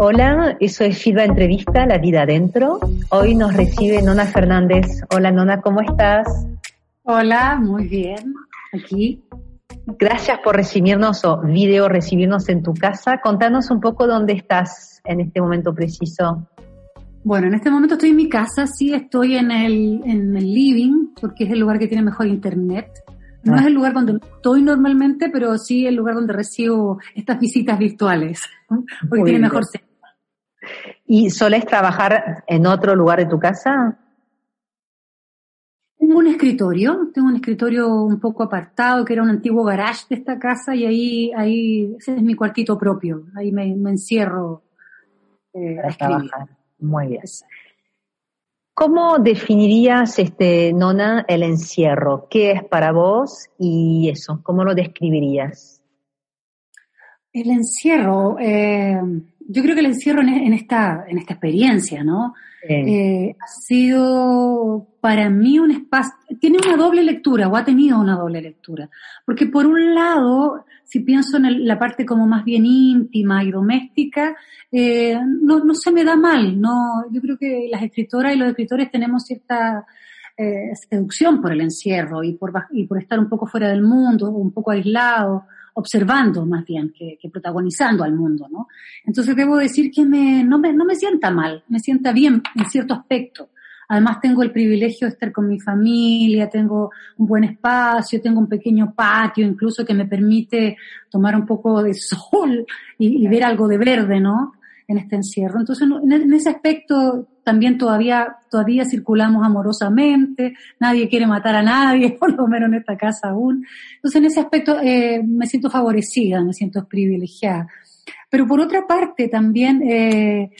Hola, eso es Filba Entrevista, La Vida Adentro. Hoy nos recibe Nona Fernández. Hola Nona, ¿cómo estás? Hola, muy bien, aquí. Gracias por recibirnos o video recibirnos en tu casa. Contanos un poco dónde estás en este momento preciso. Bueno, en este momento estoy en mi casa, sí, estoy en el, en el living, porque es el lugar que tiene mejor internet. No Ah. es el lugar donde estoy normalmente, pero sí el lugar donde recibo estas visitas virtuales, porque Muy tiene bien. mejor señal. ¿Y solés trabajar en otro lugar de tu casa? Tengo un escritorio, tengo un escritorio un poco apartado, que era un antiguo garage de esta casa, y ahí, ahí, ese es mi cuartito propio, ahí me, me encierro eh, a Para escribir. trabajar. Muy bien. ¿Cómo definirías, este, Nona, el encierro? ¿Qué es para vos y eso? ¿Cómo lo describirías? El encierro, eh, yo creo que el encierro en, en esta, en esta experiencia, ¿no? Eh, ha sido para mí un espacio, tiene una doble lectura o ha tenido una doble lectura. Porque por un lado, si pienso en el- la parte como más bien íntima y doméstica, eh, no, no se me da mal, no, yo creo que las escritoras y los escritores tenemos cierta eh, seducción por el encierro y por, y por estar un poco fuera del mundo, un poco aislado, observando más bien que, que protagonizando al mundo, ¿no? Entonces debo decir que me, no, me, no me sienta mal, me sienta bien en cierto aspecto. Además tengo el privilegio de estar con mi familia, tengo un buen espacio, tengo un pequeño patio incluso que me permite tomar un poco de sol y, y ver algo de verde, ¿no? En este encierro. Entonces, en ese aspecto también todavía, todavía circulamos amorosamente, nadie quiere matar a nadie, por lo menos en esta casa aún. Entonces, en ese aspecto eh, me siento favorecida, me siento privilegiada. Pero por otra parte, también eh,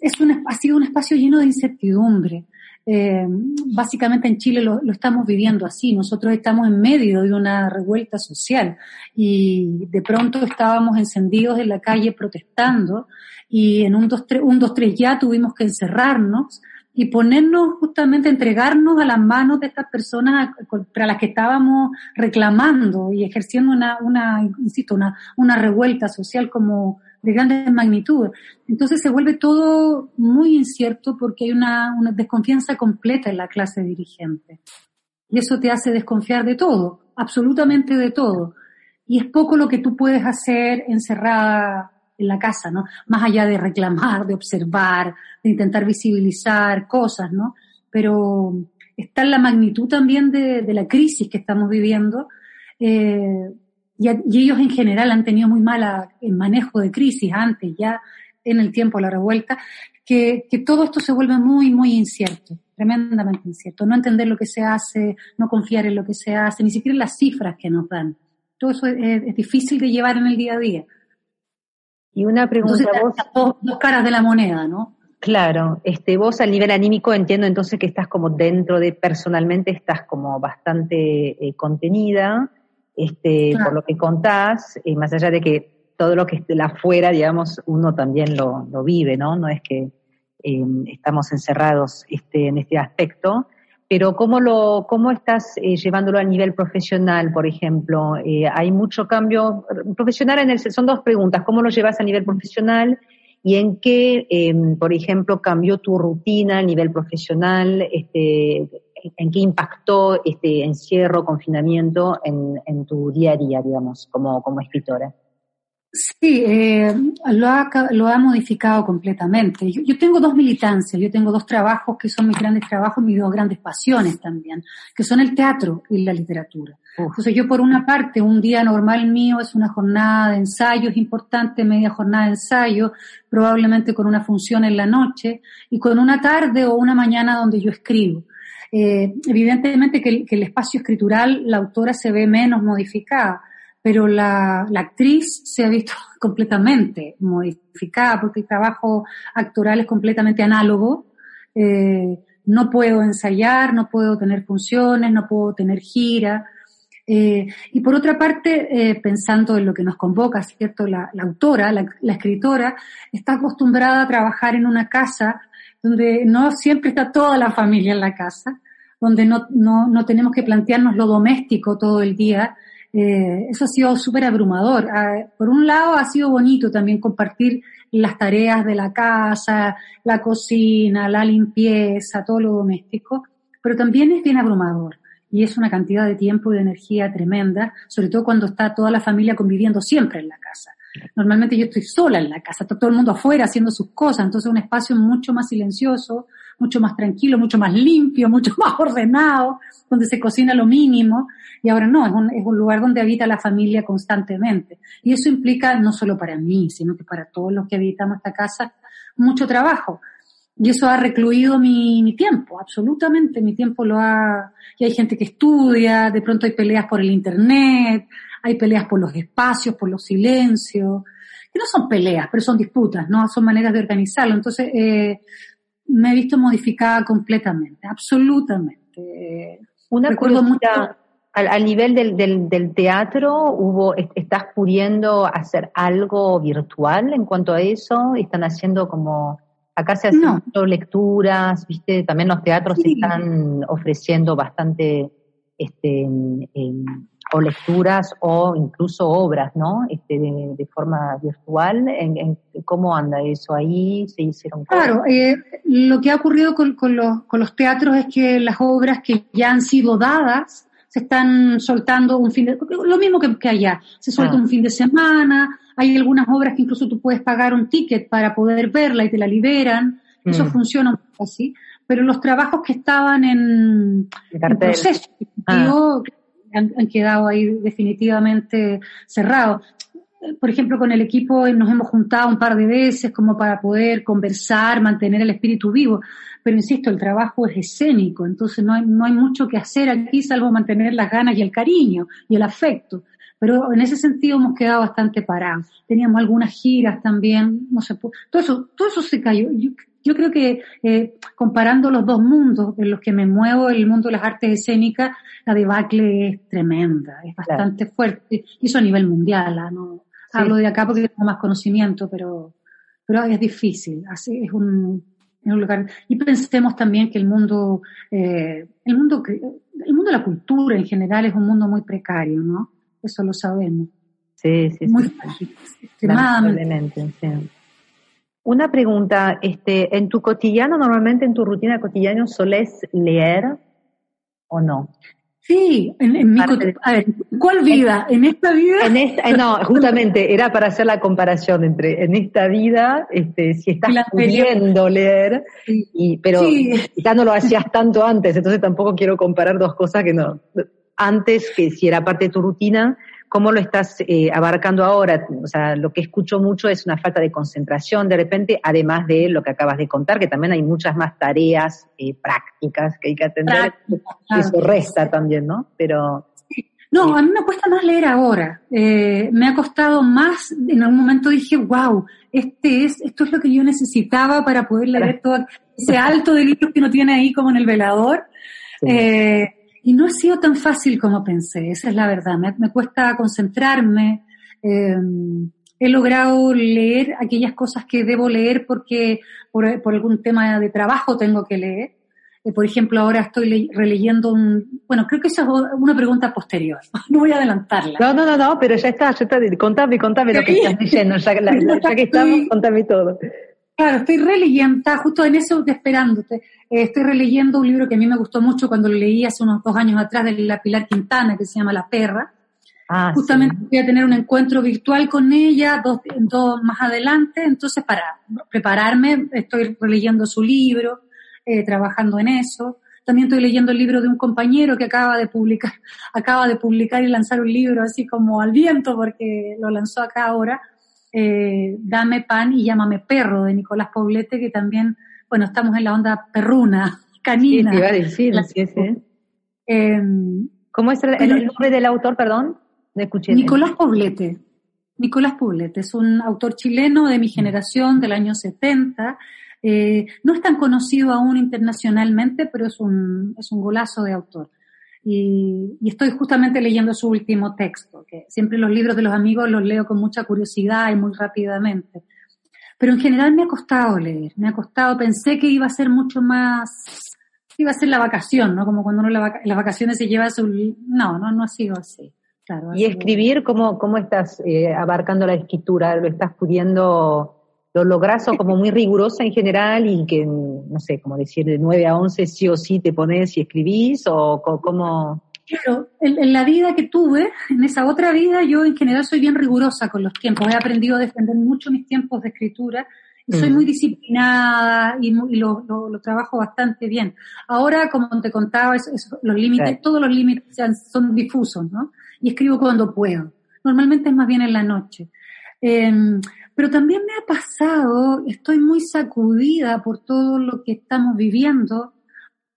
es un, ha sido un espacio lleno de incertidumbre. Eh, básicamente en Chile lo, lo estamos viviendo así. Nosotros estamos en medio de una revuelta social y de pronto estábamos encendidos en la calle protestando y en un 2-3 un, dos, tres ya tuvimos que encerrarnos y ponernos justamente, entregarnos a las manos de estas personas contra las que estábamos reclamando y ejerciendo una, una insisto, una, una revuelta social como de grandes magnitudes. Entonces se vuelve todo muy incierto porque hay una, una desconfianza completa en la clase dirigente. Y eso te hace desconfiar de todo, absolutamente de todo. Y es poco lo que tú puedes hacer encerrada en la casa, ¿no? Más allá de reclamar, de observar, de intentar visibilizar cosas, ¿no? Pero está la magnitud también de, de la crisis que estamos viviendo. Eh, y, y ellos en general han tenido muy mala el manejo de crisis antes, ya en el tiempo de la revuelta, que, que todo esto se vuelve muy, muy incierto, tremendamente incierto. No entender lo que se hace, no confiar en lo que se hace, ni siquiera en las cifras que nos dan. Todo eso es, es difícil de llevar en el día a día. Y una pregunta, Entonces, vos, dos, dos caras de la moneda, ¿no? claro, este, vos a nivel anímico entiendo entonces que estás como dentro de, personalmente estás como bastante eh, contenida, este, Claro. por lo que contás, eh, más allá de que todo lo que esté afuera, digamos, uno también lo, lo vive, ¿no? No es que eh, estamos encerrados este, en este aspecto, pero ¿cómo, lo, cómo estás eh, llevándolo a nivel profesional, por ejemplo? Eh, ¿Hay mucho cambio profesional en el... Son dos preguntas, ¿cómo lo llevas a nivel profesional y en qué, eh, por ejemplo, cambió tu rutina a nivel profesional? Este, ¿En qué impactó este encierro, confinamiento en, en tu día a día, digamos, como, como escritora? Sí, eh, lo, ha, lo ha modificado completamente. Yo, yo tengo dos militancias, yo tengo dos trabajos que son mis grandes trabajos, mis dos grandes pasiones también, que son el teatro y la literatura. Entonces yo por una parte, un día normal mío es una jornada de ensayos importante, media jornada de ensayo, probablemente con una función en la noche, y con una tarde o una mañana donde yo escribo. Eh, evidentemente que el, espacio escritural, la autora se ve menos modificada, pero la, actriz se ha visto completamente modificada porque el trabajo actoral es completamente análogo. Eh, no puedo ensayar, no puedo tener funciones, no puedo tener gira. Eh, y por otra parte, pensando en lo que nos convoca, ¿cierto? La, autora, la, escritora, está acostumbrada a trabajar en una casa donde no siempre está toda la familia en la casa, donde no, no, no tenemos que plantearnos lo doméstico todo el día. Eh, eso ha sido súper abrumador. Ah, por un lado, ha sido bonito también compartir las tareas de la casa, la cocina, la limpieza, todo lo doméstico, pero también es bien abrumador y es una cantidad de tiempo y de energía tremenda, sobre todo cuando está toda la familia conviviendo siempre en la casa. Normalmente yo estoy sola en la casa, está todo el mundo afuera haciendo sus cosas, entonces es un espacio mucho más silencioso, mucho más tranquilo, mucho más limpio, mucho más ordenado, donde se cocina lo mínimo. Y ahora no, es un, es un lugar donde habita la familia constantemente. Y eso implica no solo para mí, sino que para todos los que habitamos esta casa, mucho trabajo. Y eso ha recluido mi, mi tiempo, absolutamente. Mi tiempo lo ha... Y hay gente que estudia, de pronto hay peleas por el Internet, hay peleas por los espacios, por los silencios, que no son peleas, pero son disputas, ¿no? Son maneras de organizarlo. Entonces, eh, me he visto modificada completamente, absolutamente. Una Recuerdo mucho... Al, al, nivel del, del, del, teatro, hubo, ¿estás pudiendo hacer algo virtual en cuanto a eso? ¿Están haciendo como Acá se hacen lecturas, viste, también los teatros están ofreciendo bastante este, o lecturas o incluso obras, ¿no? Este, de, forma virtual. ¿En, cómo anda eso ahí? ¿Se hicieron Claro, eh, lo que ha ocurrido con, con, los, con los teatros es que las obras que ya han sido dadas se están soltando un fin de, lo mismo que, que allá, se suelta ah. un fin de semana, hay algunas obras que incluso tú puedes pagar un ticket para poder verla y te la liberan. Eso mm. funciona así. Pero los trabajos que estaban en, proceso ah. han, quedado ahí definitivamente cerrados. Por ejemplo, con el equipo nos hemos juntado un par de veces como para poder conversar, mantener el espíritu vivo. Pero insisto, el trabajo es escénico, entonces no hay, no hay mucho que hacer aquí salvo mantener las ganas y el cariño y el afecto pero en ese sentido hemos quedado bastante parados. Teníamos algunas giras también, no sé, todo eso, todo eso se cayó. Yo, creo que eh, comparando los dos mundos en los que me muevo, el mundo de las artes escénicas, la debacle es tremenda, es bastante fuerte, y eso a nivel mundial, ¿ah? Hablo de acá porque tengo más conocimiento, pero, pero es difícil, así es un, es un lugar. Y pensemos también que el mundo, eh, el mundo, el mundo de la cultura en general es un mundo muy precario, ¿no? eso lo sabemos. Sí, sí, Muy sí. Extremadamente. Sí. Una pregunta, este, ¿en tu cotidiano, normalmente en tu rutina cotidiana, solés leer o no? Sí, en, mi cotidiano. A ver, ¿cuál vida? ¿En, esta vida? En esta, eh, no, justamente era para hacer la comparación entre en esta vida, este, si estás pudiendo leer, y, pero ya no lo hacías tanto antes, entonces tampoco quiero comparar dos cosas que no antes, que si era parte de tu rutina, ¿cómo lo estás eh, abarcando ahora? O sea, lo que escucho mucho es una falta de concentración de repente, además de lo que acabas de contar, que también hay muchas más tareas eh, prácticas que hay que atender. Eso resta también, ¿no? Pero... No, a mí me cuesta más leer ahora. Eh, me ha costado más, en algún momento dije, wow, este es, esto es lo que yo necesitaba para poder leer todo ese alto de libros que uno tiene ahí como en el velador. Eh, y no ha sido tan fácil como pensé, esa es la verdad. Me, cuesta concentrarme. Em, he logrado leer aquellas cosas que debo leer porque por, algún tema de trabajo tengo que leer. Eh, por ejemplo, ahora estoy releyendo un... Bueno, creo que esa es una pregunta posterior. No voy a adelantarla. No, no, no, no, pero ya está, ya está. Contame, contame lo que estás diciendo. Ya, ya que estamos, contame todo. Claro, estoy releyendo, justo en eso esperándote. Eh, estoy releyendo un libro que a mí me gustó mucho cuando lo leí hace unos dos años atrás de la Pilar Quintana, que se llama La Perra. Ah, Justamente voy a tener un encuentro virtual con ella dos, dos más adelante, entonces para prepararme estoy releyendo su libro, eh, trabajando en eso. También estoy leyendo el libro de un compañero que acaba de publicar, acaba de publicar y lanzar un libro así como al viento porque lo lanzó acá ahora, eh, Dame pan y llámame perro de Nicolás Poblete, que también, bueno, estamos en la onda perruna, canina. Sí, iba a decir, sí, sí. Em, ¿Cómo es el, nombre del autor, perdón? escuché. Nicolás Poblete. Nicolás Poblete es un autor chileno de mi generación, del año 70. Eh, no es tan conocido aún internacionalmente, pero es un, es un golazo de autor. Y, y, estoy justamente leyendo su último texto, que siempre los libros de los amigos los leo con mucha curiosidad y muy rápidamente. Pero en general me ha costado leer, me ha costado, pensé que iba a ser mucho más, iba a ser la vacación, ¿no? Como cuando uno la, las vacaciones se lleva su... No, no, no ha sido así. Claro, y escribir, ¿cómo, cómo estás eh, abarcando la escritura? ¿Lo estás pudiendo, lo logras o como muy rigurosa en general y que, no sé, como decir de 9 a 11 sí o sí te pones y escribís o cómo... Claro, en, la vida que tuve, en esa otra vida, yo en general soy bien rigurosa con los tiempos. He aprendido a defender mucho mis tiempos de escritura y soy mm. muy disciplinada y, lo, trabajo bastante bien. Ahora, como te contaba, los límites, todos los límites son difusos, ¿no? Y escribo cuando puedo. Normalmente es más bien en la noche. Em, pero también me ha pasado, estoy muy sacudida por todo lo que estamos viviendo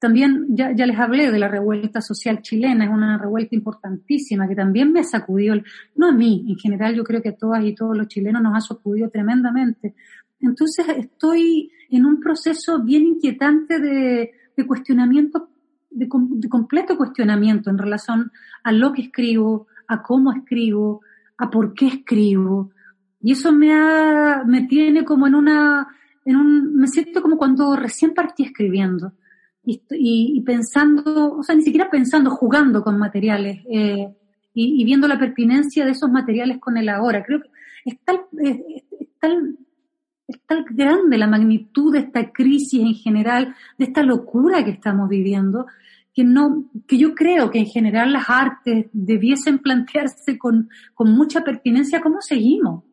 también ya, ya, les hablé de la revuelta social chilena, es una revuelta importantísima que también me ha sacudido, no a mí, en general yo creo que a todas y todos los chilenos nos ha sacudido tremendamente. Entonces estoy en un proceso bien inquietante de, de cuestionamiento, de, de completo cuestionamiento en relación a lo que escribo, a cómo escribo, a por qué escribo. Y eso me, ha, me tiene como en una, en un, me siento como cuando recién partí escribiendo y, pensando, o sea, ni siquiera pensando, jugando con materiales eh, y, viendo la pertinencia de esos materiales con el ahora. Creo que es tal, es, tal, es tal grande la magnitud de esta crisis en general, de esta locura que estamos viviendo, que no, que yo creo que en general las artes debiesen plantearse con, con mucha pertinencia cómo seguimos.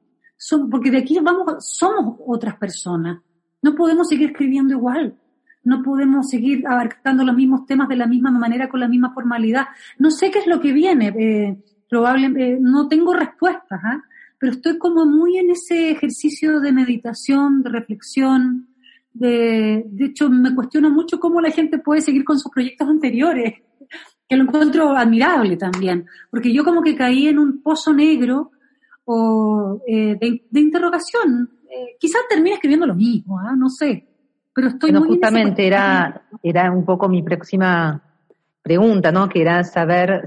Son, porque de aquí vamos, somos otras personas. No podemos seguir escribiendo igual no podemos seguir abarcando los mismos temas de la misma manera, con la misma formalidad. No sé qué es lo que viene, eh, probablemente, eh, no tengo respuestas, ¿ah? pero estoy como muy en ese ejercicio de meditación, de reflexión, de, de hecho me cuestiono mucho cómo la gente puede seguir con sus proyectos anteriores, que lo encuentro admirable también, porque yo como que caí en un pozo negro o eh, de, interrogación, eh, quizás termine escribiendo lo mismo, ¿ah? no sé, pero estoy muy justamente era, era un poco mi próxima pregunta, ¿no? Que era saber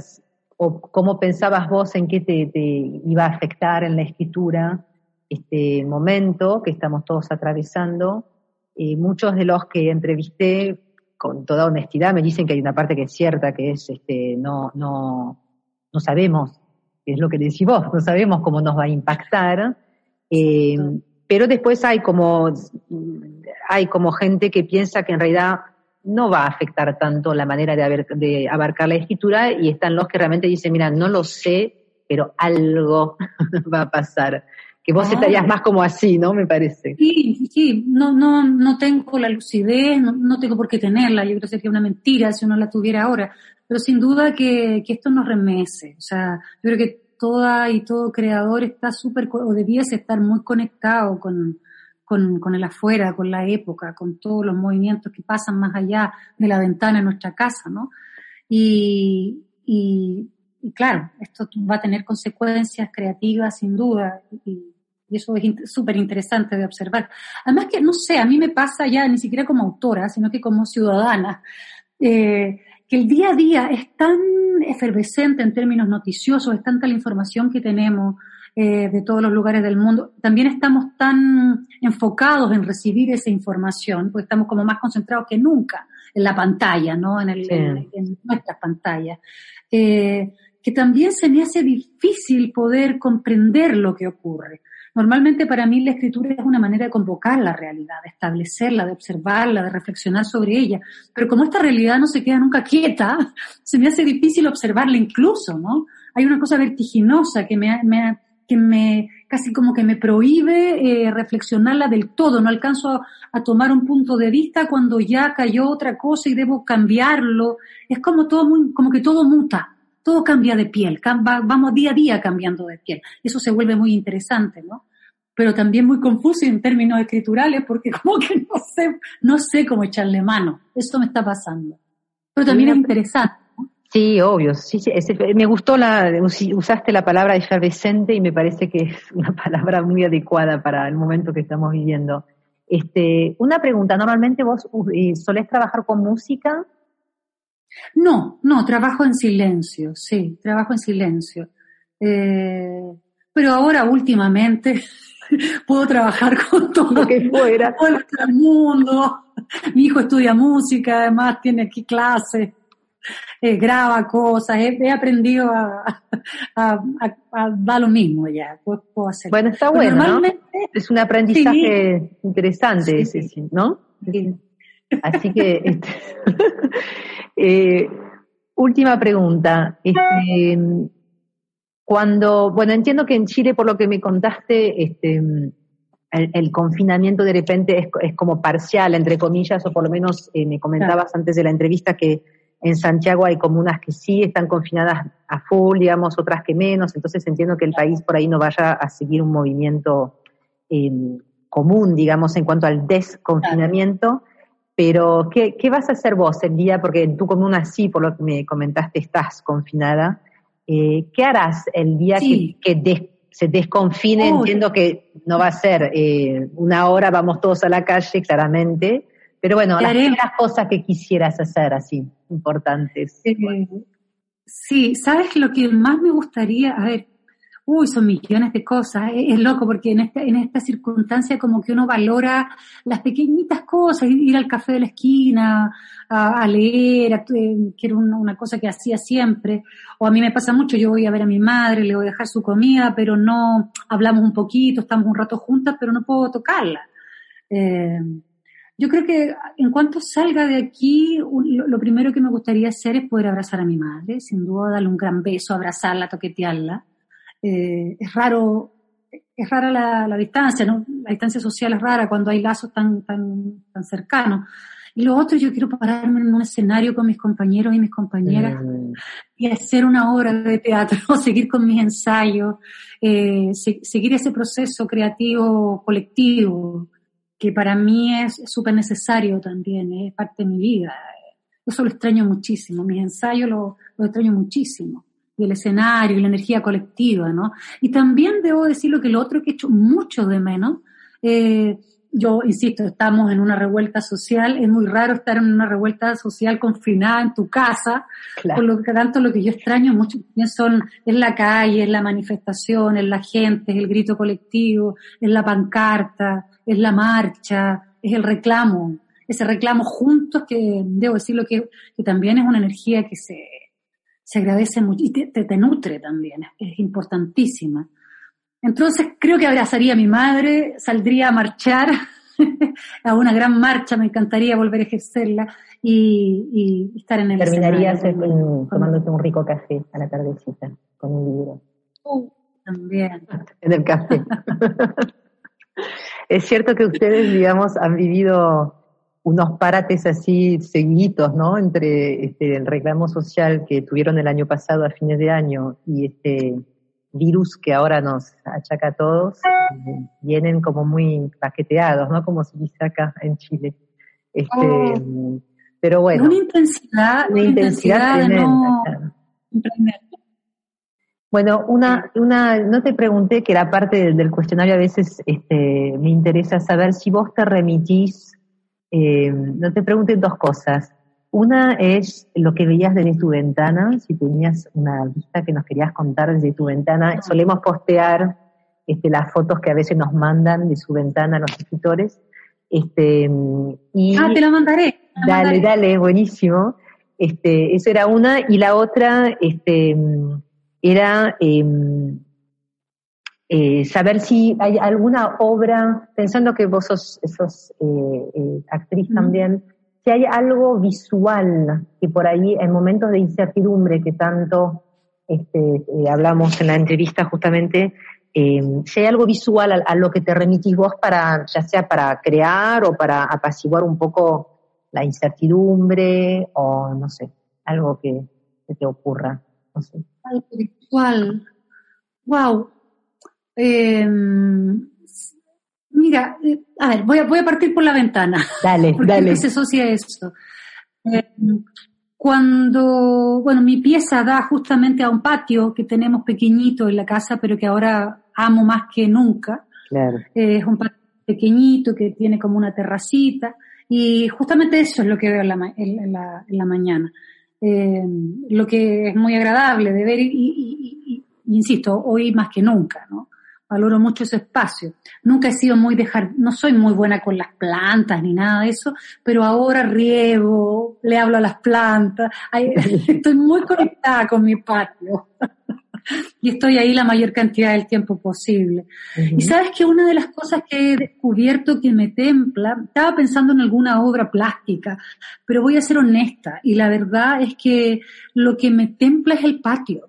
o cómo pensabas vos en qué te, iba a afectar en la escritura este momento que estamos todos atravesando. Y muchos de los que entrevisté, con toda honestidad, me dicen que hay una parte que es cierta, que es este, no, no, no sabemos, es lo que decís vos, no sabemos cómo nos va a impactar. Eh, pero después hay como, hay como gente que piensa que en realidad no va a afectar tanto la manera de, de abarcar la escritura y están los que realmente dicen, mira, no lo sé, pero algo va a pasar. Que vos ah. estarías más como así, ¿no? Me parece. Sí, sí, no, no, no tengo la lucidez, no, tengo por qué tenerla, yo creo que sería una mentira si uno la tuviera ahora, pero sin duda que, que esto nos remece, o sea, yo creo que toda y todo creador está súper, o debiese estar muy conectado con, con, el afuera, con la época, con todos los movimientos que pasan más allá de la ventana en nuestra casa, ¿no? Y, y, claro, esto va a tener consecuencias creativas sin duda, y, eso es súper interesante de observar. Además que, no sé, a mí me pasa ya ni siquiera como autora, sino que como ciudadana, eh, que el día a día es tan efervescente en términos noticiosos, es tanta la información que tenemos eh, de todos los lugares del mundo, también estamos tan enfocados en recibir esa información, porque estamos como más concentrados que nunca en la pantalla, ¿no? En, el, en, nuestras pantallas. Eh, que también se me hace difícil poder comprender lo que ocurre. Normalmente para mí la escritura es una manera de convocar la realidad, de establecerla, de observarla, de reflexionar sobre ella. Pero como esta realidad no se queda nunca quieta, se me hace difícil observarla incluso, ¿no? Hay una cosa vertiginosa que me, me que me casi como que me prohíbe eh, reflexionarla del todo. No alcanzo a, tomar un punto de vista cuando ya cayó otra cosa y debo cambiarlo. Es como todo muy, como que todo muta todo cambia de piel, vamos día a día cambiando de piel. Eso se vuelve muy interesante, ¿no? Pero también muy confuso en términos escriturales porque como que no sé, no sé cómo echarle mano. Eso me está pasando. Pero también es interesante. Sí, obvio. Sí, me gustó la, usaste la palabra efervescente y me parece que es una palabra muy adecuada para el momento que estamos viviendo. Este, una pregunta, ¿normalmente vos uh, solés trabajar con música? No, no, trabajo en silencio, sí, trabajo en silencio. Eh, pero ahora últimamente puedo trabajar con todo lo que fuera, todo el mundo. Mi hijo estudia música, además tiene aquí clases, eh, graba cosas, he, aprendido a, dar lo mismo ya, puedo hacer. Bueno, está bueno, Es un aprendizaje interesante ese, ¿no? Así que, este, eh, última pregunta. Este, cuando, bueno, entiendo que en Chile, por lo que me contaste, este, el, confinamiento de repente es, como parcial, entre comillas, o por lo menos eh, me comentabas antes de la entrevista que en Santiago hay comunas que sí están confinadas a full, digamos, otras que menos, entonces entiendo que el país por ahí no vaya a seguir un movimiento eh, común, digamos, en cuanto al desconfinamiento. Pero, ¿qué, ¿qué, vas a hacer vos el día? Porque en tu comuna sí, por lo que me comentaste, estás confinada. Eh, ¿Qué harás el día que, se desconfine? Entiendo que no va a ser eh, una hora, vamos todos a la calle, claramente, pero bueno, las primeras cosas que quisieras hacer así, importantes. sí, ¿sabes lo que más me gustaría? A ver, uy, son millones de cosas, es, loco porque en esta, en esta circunstancia como que uno valora las pequeñitas cosas, ir al café de la esquina, a, leer, eh, que era una, cosa que hacía siempre, o a mí me pasa mucho, yo voy a ver a mi madre, le voy a dejar su comida, pero no, hablamos un poquito, estamos un rato juntas, pero no puedo tocarla. Eh, yo creo que en cuanto salga de aquí, lo primero que me gustaría hacer es poder abrazar a mi madre, sin duda darle un gran beso, abrazarla, toquetearla. Eh, es raro, es rara la, distancia, ¿no? La distancia social es rara cuando hay lazos tan, tan, tan cercanos. Y lo otro, yo quiero pararme en un escenario con mis compañeros y mis compañeras mm. y hacer una obra de teatro, seguir con mis ensayos, eh, seguir ese proceso creativo colectivo, que para mí es súper necesario también, es parte de mi vida. Eso lo extraño muchísimo, mis ensayos lo, lo extraño muchísimo y el escenario y la energía colectiva, ¿no? Y también debo decirlo que lo otro que he hecho mucho de menos, eh, yo insisto, estamos en una revuelta social, es muy raro estar en una revuelta social confinada en tu casa, por lo que tanto lo que yo extraño mucho son, es la calle, es la manifestación, es la gente, es el grito colectivo, es la pancarta, es la marcha, es el reclamo, ese reclamo juntos que debo decirlo que, que también es una energía que se, se agradece mucho y te, nutre también, es importantísima. Entonces creo que abrazaría a mi madre, saldría a marchar a una gran marcha, me encantaría volver a ejercerla y, estar en el Terminarías tomándote un rico café a la tardecita con un libro. Uh, también. En el café. es cierto que ustedes, digamos, han vivido unos parates así seguidos, ¿no? Entre este, el reclamo social que tuvieron el año pasado a fines de año y este virus que ahora nos achaca a todos, eh, vienen como muy paqueteados, ¿no? Como se dice acá en Chile. Este, oh. Pero bueno. Una intensidad, una intensidad, tremenda. Bueno, una, una, no te pregunté que era parte del, cuestionario a veces este, me interesa saber si vos te remitís eh, no te pregunten dos cosas. Una es lo que veías desde tu ventana, si tenías una vista que nos querías contar desde tu ventana. Solemos postear este, las fotos que a veces nos mandan de su ventana los escritores. Este, y ah, te la mandaré. dale, dale, buenísimo. Este, eso era una. Y la otra este, era em, eh, saber si hay alguna obra, pensando que vos sos, eh, eh, actriz también, si hay algo visual que por ahí en momentos de incertidumbre que tanto este, hablamos en la entrevista justamente, si hay algo visual a, lo que te remitís vos para, ya sea para crear o para apaciguar un poco la incertidumbre o no sé, algo que, te ocurra, no sé. Algo visual. Wow, eh, mira, eh, a ver, voy a, voy a partir por la ventana. Dale, porque dale. se asocia esto. Eh, cuando, bueno, mi pieza da justamente a un patio que tenemos pequeñito en la casa, pero que ahora amo más que nunca. Claro. Eh, es un patio pequeñito que tiene como una terracita y justamente eso es lo que veo en la, en la, en la mañana. Eh, lo que es muy agradable de ver y, y, y, insisto, hoy más que nunca, ¿no? Valoro mucho ese espacio. Nunca he sido muy dejar, no soy muy buena con las plantas ni nada de eso, pero ahora riego, le hablo a las plantas, estoy muy conectada con mi patio. y estoy ahí la mayor cantidad del tiempo posible. Y sabes que una de las cosas que he descubierto que me templa, estaba pensando en alguna obra plástica, pero voy a ser honesta, y la verdad es que lo que me templa es el patio.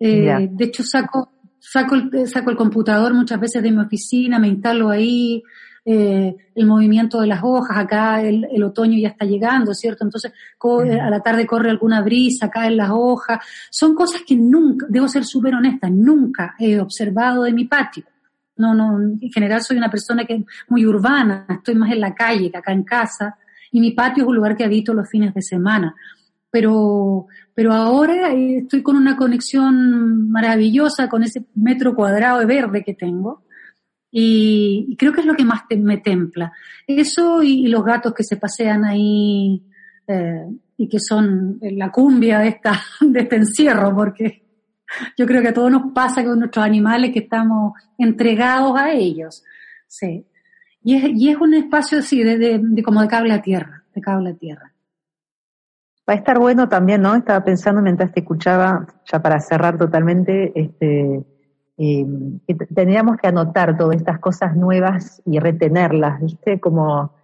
Eh, de hecho, saco, saco, el, saco el computador muchas veces de mi oficina, me instalo ahí, eh, el movimiento de las hojas, acá el, el, otoño ya está llegando, ¿cierto? Entonces a la tarde corre alguna brisa, caen las hojas, son cosas que nunca, debo ser súper honesta, nunca he observado de mi patio. No, no, en general soy una persona que es muy urbana, estoy más en la calle que acá en casa, y mi patio es un lugar que habito los fines de semana. Pero, pero ahora estoy con una conexión maravillosa con ese metro cuadrado de verde que tengo y, creo que es lo que más me templa. Eso y, los gatos que se pasean ahí eh, y que son la cumbia de, esta, de este encierro, porque yo creo que a todos nos pasa con nuestros animales que estamos entregados a ellos. Sí. Y es, y es un espacio así, de, de, como de cable a tierra, de cable a tierra. Va a estar bueno también, ¿no? Estaba pensando mientras te escuchaba, ya para cerrar totalmente, este, eh, que teníamos que anotar todas estas cosas nuevas y retenerlas, ¿viste? Como,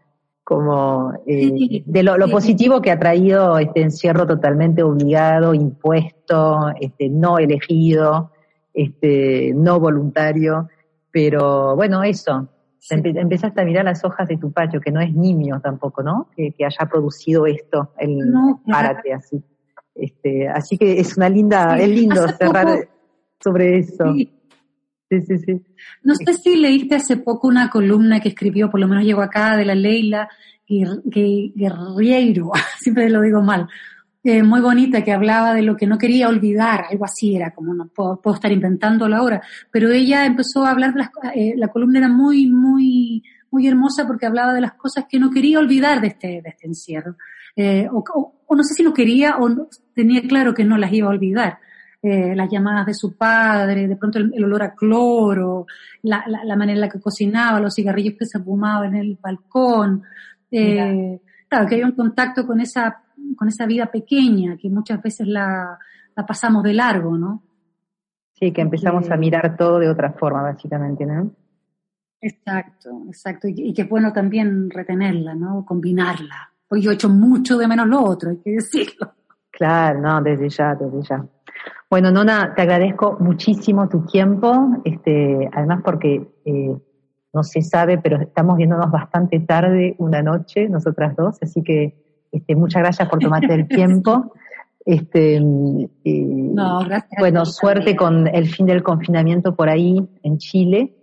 como eh, de lo, lo, positivo que ha traído este encierro totalmente obligado, impuesto, este, no elegido, este, no voluntario, pero bueno, eso. Empezaste a mirar las hojas de tu patio, que no es nimio tampoco, ¿no? Que, que haya producido esto, el no, párate así. Este, así que es una linda, es lindo cerrar sobre eso. Sí, sí, sí. No sé si leíste hace poco una columna que escribió, por lo menos llegó acá, de la Leila Guerriero, siempre lo digo mal, eh, muy bonita, que hablaba de lo que no quería olvidar, algo así era, como no puedo, estar inventándolo ahora, pero ella empezó a hablar de las eh, la columna era muy, muy, muy hermosa porque hablaba de las cosas que no quería olvidar de este, de este encierro. Eh, o, o, no sé si lo quería o no, tenía claro que no las iba a olvidar eh, las llamadas de su padre, de pronto el, olor a cloro, la, la, manera en la que cocinaba, los cigarrillos que se fumaban en el balcón. Eh, claro, que hay un contacto con esa, con esa vida pequeña que muchas veces la, la pasamos de largo, ¿no? Sí, que empezamos a mirar todo de otra forma, básicamente, ¿no? Exacto, exacto. Y, y que es bueno también retenerla, ¿no? Combinarla. Porque yo he hecho mucho de menos lo otro, hay que decirlo. Claro, no, desde ya, desde ya. Bueno, Nona, te agradezco muchísimo tu tiempo, este, además porque eh, no se sabe, pero estamos viéndonos bastante tarde una noche, nosotras dos, así que este, muchas gracias por tomarte el tiempo. Este, no, gracias. Bueno, suerte con el fin del confinamiento por ahí en Chile.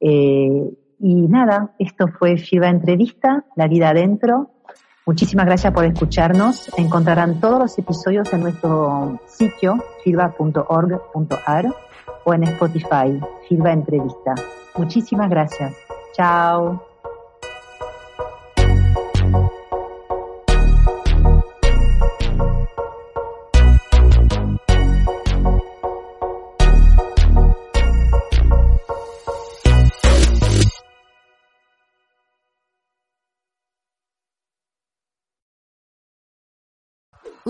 Eh, y nada, esto fue FIBA Entrevista, La Vida Adentro. Muchísimas gracias por escucharnos. Encontrarán todos los episodios en nuestro sitio filba.org.ar o en Spotify, Filba Entrevista. Muchísimas gracias. Chao.